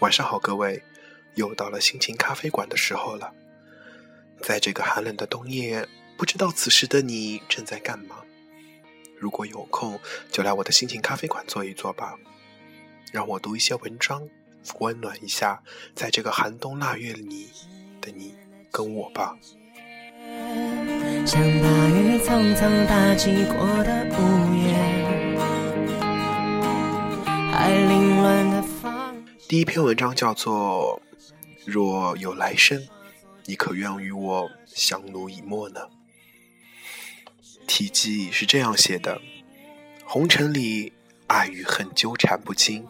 晚上好，各位，又到了心情咖啡馆的时候了。在这个寒冷的冬夜，不知道此时的你正在干嘛？如果有空，就来我的心情咖啡馆坐一坐吧，让我读一些文章，温暖一下在这个寒冬腊月里的你跟我吧。像大雨匆匆打击过的屋檐，还凌乱的。第一篇文章叫做《若有来生，你可愿与我相濡以沫呢？》题记是这样写的：红尘里爱与恨纠缠不清，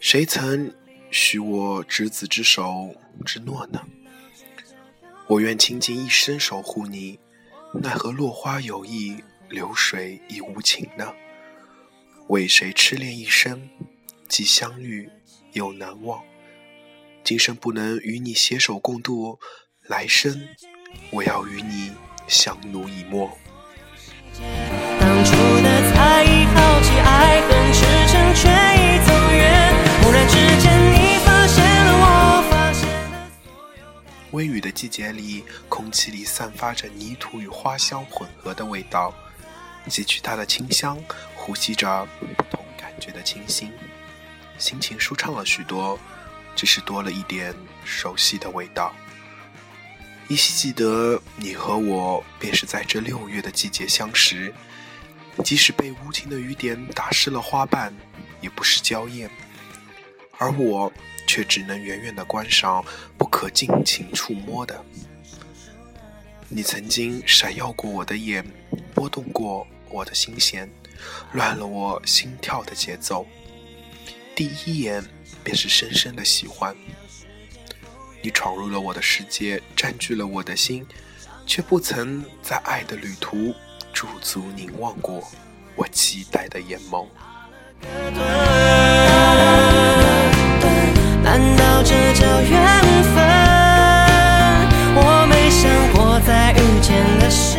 谁曾许我执子之手之诺呢？我愿倾尽一生守护你，奈何落花有意，流水已无情呢？为谁痴恋一生，既相遇？又难忘，今生不能与你携手共度，来生我要与你相濡以沫。当初的猜疑、好奇、爱恨痴嗔，却已走远。忽然之间，你发现了我发现的。微雨的季节里，空气里散发着泥土与花香混合的味道，汲取它的清香，呼吸着不同感觉的清新。心情舒畅了许多，只是多了一点熟悉的味道。依稀记得你和我便是在这六月的季节相识，即使被无情的雨点打湿了花瓣，也不失娇艳。而我却只能远远的观赏，不可尽情触摸的。你曾经闪耀过我的眼，拨动过我的心弦，乱了我心跳的节奏。第一眼便是深深的喜欢，你闯入了我的世界，占据了我的心，却不曾在爱的旅途驻足凝望过我期待的眼眸。难道这叫缘分？我没想过在遇见的时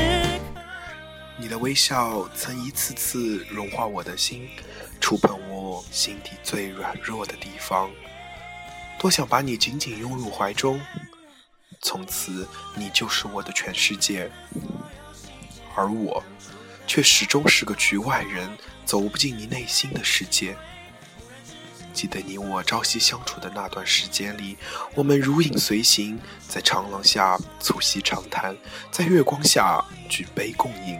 你的微笑曾一次次融化我的心。触碰我心底最软弱的地方，多想把你紧紧拥入怀中，从此你就是我的全世界，而我却始终是个局外人，走不进你内心的世界。记得你我朝夕相处的那段时间里，我们如影随形，在长廊下促膝长谈，在月光下举杯共饮。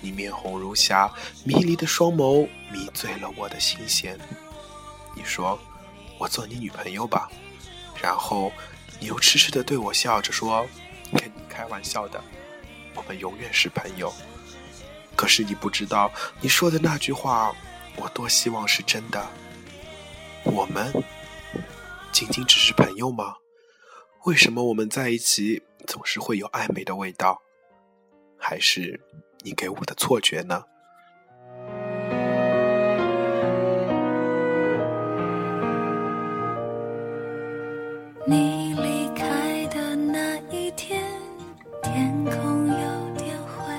你面红如霞，迷离的双眸迷醉了我的心弦。你说：“我做你女朋友吧。”然后你又痴痴的对我笑着说：“跟你开玩笑的，我们永远是朋友。”可是你不知道，你说的那句话，我多希望是真的。我们仅仅只是朋友吗？为什么我们在一起总是会有暧昧的味道？还是？你给我的错觉呢？你离开的那一天，天空有点灰，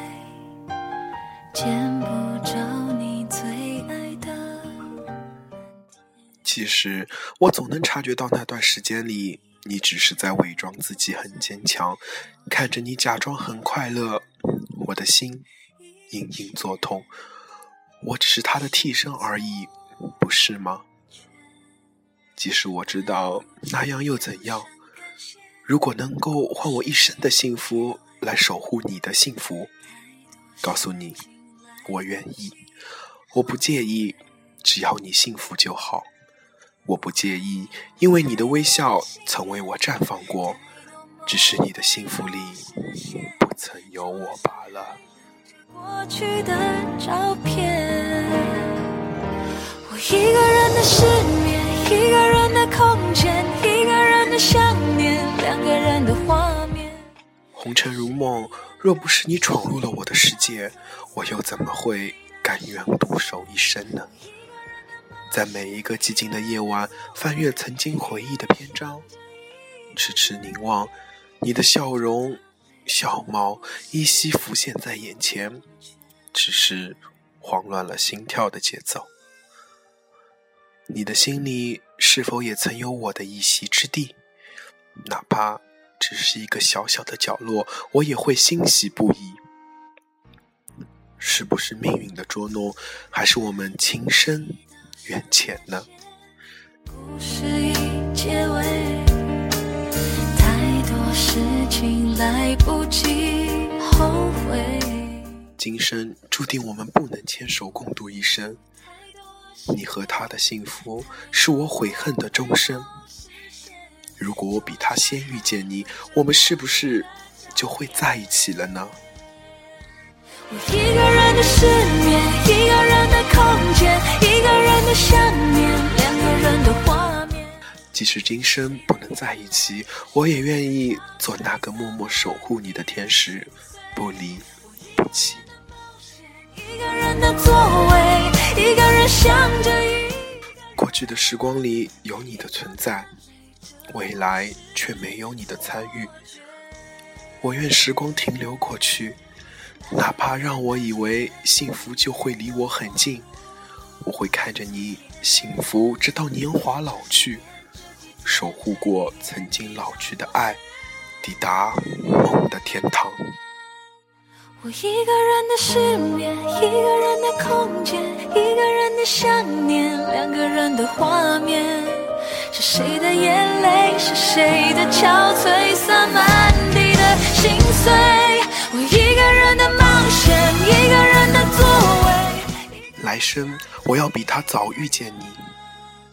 见不着你最爱的。其实，我总能察觉到那段时间里，你只是在伪装自己很坚强，看着你假装很快乐。我的心隐隐作痛，我只是他的替身而已，不是吗？即使我知道那样又怎样？如果能够换我一生的幸福来守护你的幸福，告诉你，我愿意，我不介意，只要你幸福就好。我不介意，因为你的微笑曾为我绽放过，只是你的幸福里曾有我吧。过去的照片，我一个人的失眠，一个人的空间，一个人的想念，两个人的画面。红尘如梦，若不是你闯入了我的世界，我又怎么会甘愿独守一生呢？在每一个寂静的夜晚，翻阅曾经回忆的篇章，痴痴凝望你的笑容。小猫依稀浮现在眼前，只是慌乱了心跳的节奏。你的心里是否也曾有我的一席之地？哪怕只是一个小小的角落，我也会欣喜不已。是不是命运的捉弄，还是我们情深缘浅呢？故事已来不及后悔。今生注定我们不能牵手共度一生，你和他的幸福是我悔恨的终生。如果我比他先遇见你，我们是不是就会在一起了呢？我一个人的失眠，一个人的空间，一个人的想念，即使今生不能在一起，我也愿意做那个默默守护你的天使，不离不弃。一个人的座位，一个人想着过去的时光里有你的存在，未来却没有你的参与。我愿时光停留过去。哪怕让我以为幸福就会离我很近，我会看着你幸福直到年华老去，守护过曾经老去的爱，抵达梦的天堂。我一个人的失眠，一个人的空间，一个人的想念，两个人的画面，是谁的眼泪，是谁的憔悴，洒满地的心碎。我一个人的冒险，一个人的座位。来生我要比他早遇见你，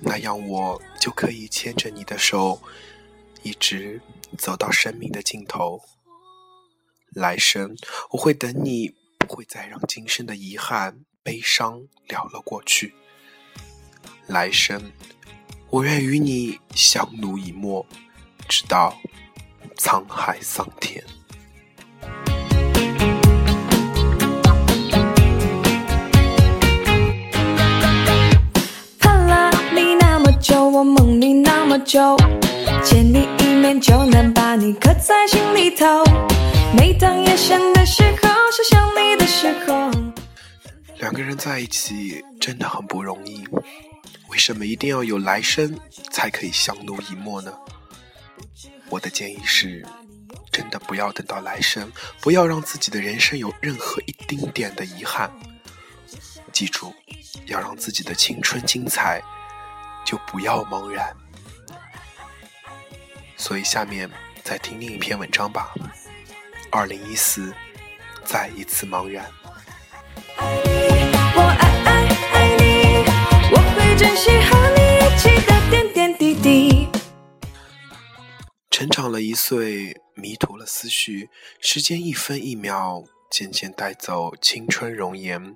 那样我就可以牵着你的手，一直走到生命的尽头。来生我会等你，不会再让今生的遗憾、悲伤了了过去。来生我愿与你相濡以沫，直到沧海桑田。我梦你那么久，见你一面就能把你刻在心里头。每当夜深的时候，是想你的时候。两个人在一起真的很不容易，为什么一定要有来生才可以相濡以沫呢？我的建议是，真的不要等到来生，不要让自己的人生有任何一丁点的遗憾。记住，要让自己的青春精彩。就不要茫然，所以下面再听另一篇文章吧。二零一四，再一次茫然。我爱爱爱你，我会珍惜和你一起的点点滴滴。成长了一岁，迷途了思绪，时间一分一秒，渐渐带走青春容颜，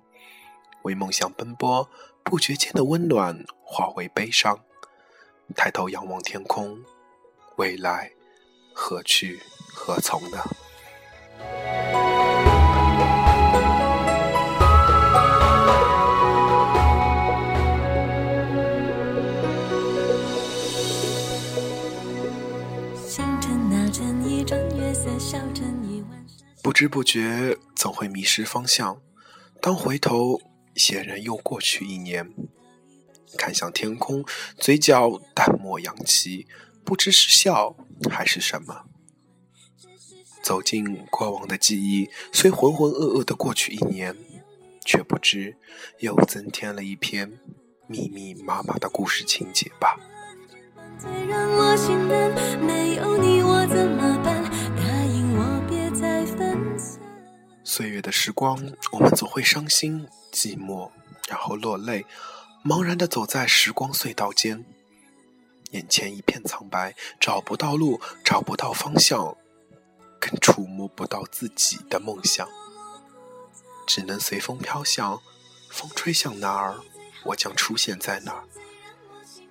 为梦想奔波。不觉间的温暖化为悲伤，抬头仰望天空，未来何去何从呢？不知不觉总会迷失方向，当回头。显然又过去一年，看向天空，嘴角淡漠扬起，不知是笑还是什么。走进过往的记忆，虽浑浑噩噩的过去一年，却不知又增添了一篇密密麻麻的故事情节吧。岁月的时光，我们总会伤心。寂寞，然后落泪，茫然的走在时光隧道间，眼前一片苍白，找不到路，找不到方向，更触摸不到自己的梦想，只能随风飘向，风吹向哪儿，我将出现在哪儿。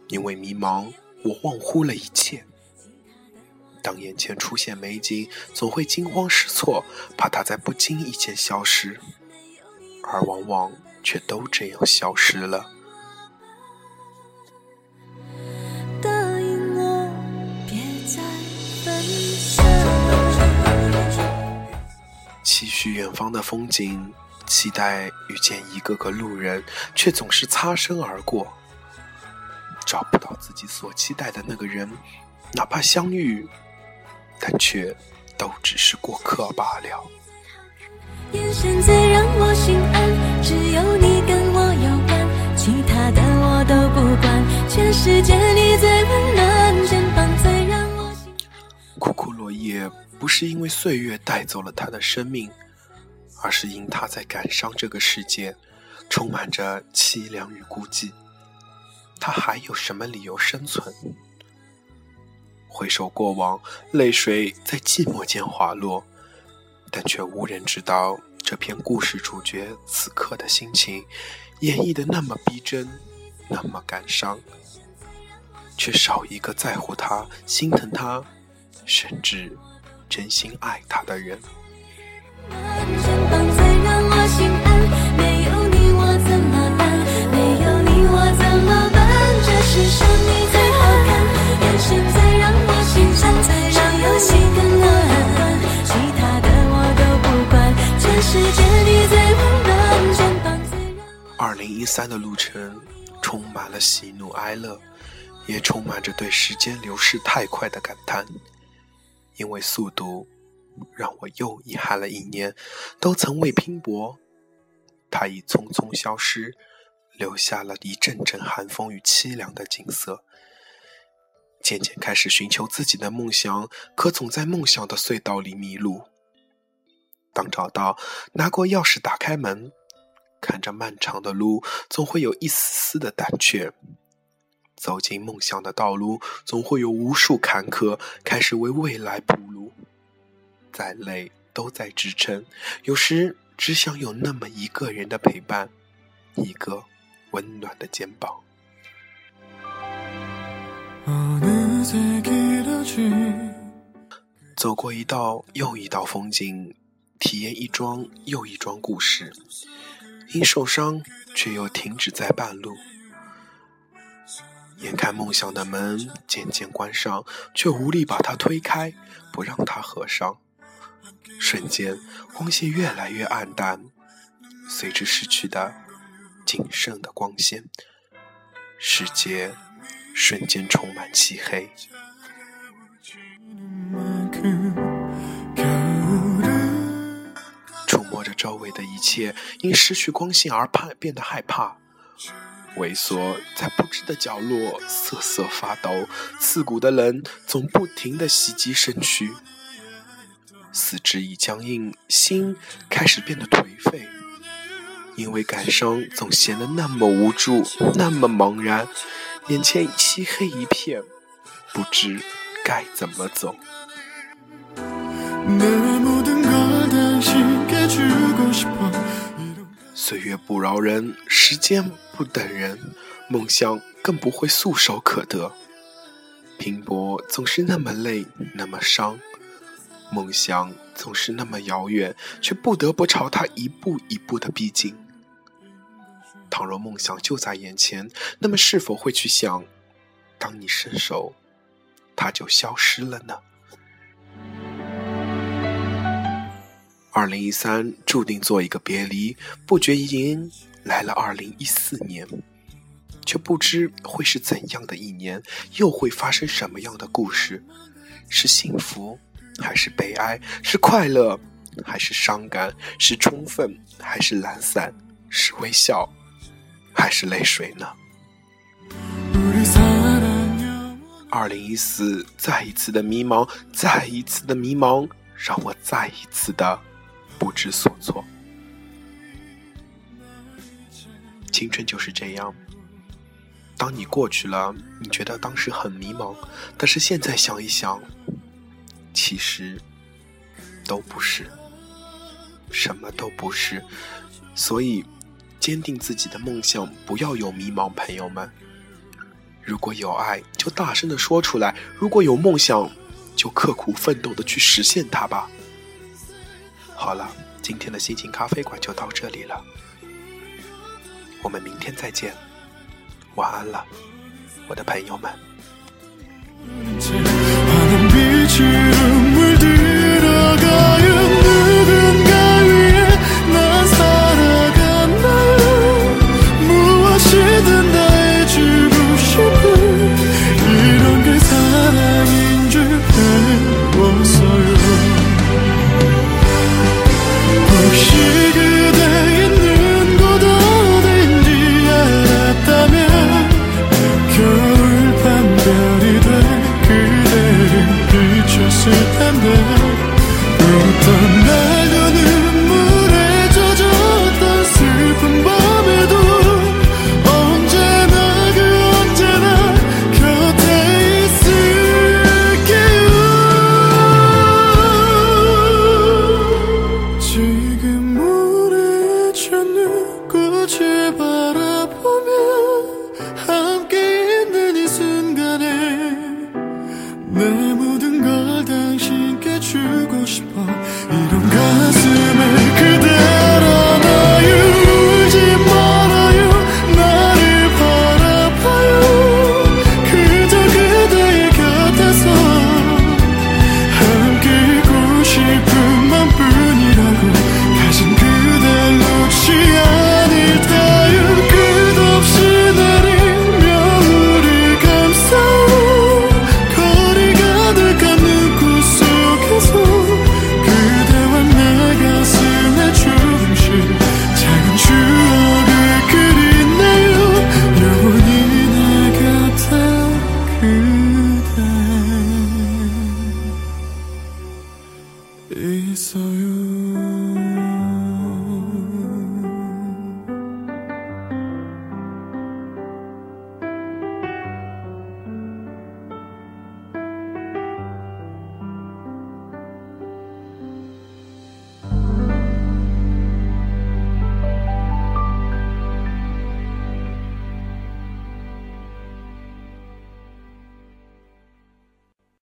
因为迷茫，我忘乎了一切。当眼前出现美景，总会惊慌失措，怕它在不经意间消失。而往往却都这样消失了。期许远方的风景，期待遇见一个个路人，却总是擦身而过。找不到自己所期待的那个人，哪怕相遇，但却都只是过客罢了。眼神最让我心安，只有你跟我有关，其他的我都不管。全世界你最温暖，肩膀最让我心。枯枯落叶不是因为岁月带走了他的生命，而是因他在感伤这个世界，充满着凄凉与孤寂。他还有什么理由生存？回首过往，泪水在寂寞间滑落，但却无人知道这篇故事主角此刻的心情演绎的那么逼真，那么感伤，却少一个在乎他、心疼他，甚至真心爱他的人。没有你我怎么办？这是生命最好看眼神，最让我心伤。让唱《游戏》的。二零一三的路程充满了喜怒哀乐，也充满着对时间流逝太快的感叹。因为速度，让我又遗憾了一年，都曾为拼搏，它已匆匆消失，留下了一阵阵寒风与凄凉的景色。渐渐开始寻求自己的梦想，可总在梦想的隧道里迷路。当找到，拿过钥匙打开门，看着漫长的路，总会有一丝丝的胆怯。走进梦想的道路，总会有无数坎坷，开始为未来铺路。再累都在支撑，有时只想有那么一个人的陪伴，一个温暖的肩膀。走过一道又一道风景。体验一桩又一桩故事，因受伤却又停止在半路。眼看梦想的门渐渐关上，却无力把它推开，不让它合上。瞬间，光线越来越暗淡，随之失去的仅剩的光线，世界瞬间充满漆黑。周围的一切因失去光线而怕变得害怕，萎缩在不知的角落瑟瑟发抖，刺骨的冷总不停的袭击身躯，四肢已僵硬，心开始变得颓废，因为感伤总显得那么无助，那么茫然，眼前漆黑一片，不知该怎么走。岁月不饶人，时间不等人，梦想更不会触手可得。拼搏总是那么累，那么伤；梦想总是那么遥远，却不得不朝它一步一步的逼近。倘若梦想就在眼前，那么是否会去想，当你伸手，它就消失了呢？二零一三注定做一个别离，不觉间来了二零一四年，却不知会是怎样的一年，又会发生什么样的故事？是幸福还是悲哀？是快乐还是伤感？是充分还是懒散？是微笑还是泪水呢？二零一四，再一次的迷茫，再一次的迷茫，让我再一次的。不知所措，青春就是这样。当你过去了，你觉得当时很迷茫，但是现在想一想，其实都不是，什么都不是。所以，坚定自己的梦想，不要有迷茫，朋友们。如果有爱，就大声的说出来；如果有梦想，就刻苦奋斗的去实现它吧。好了，今天的心情咖啡馆就到这里了，我们明天再见，晚安了，我的朋友们。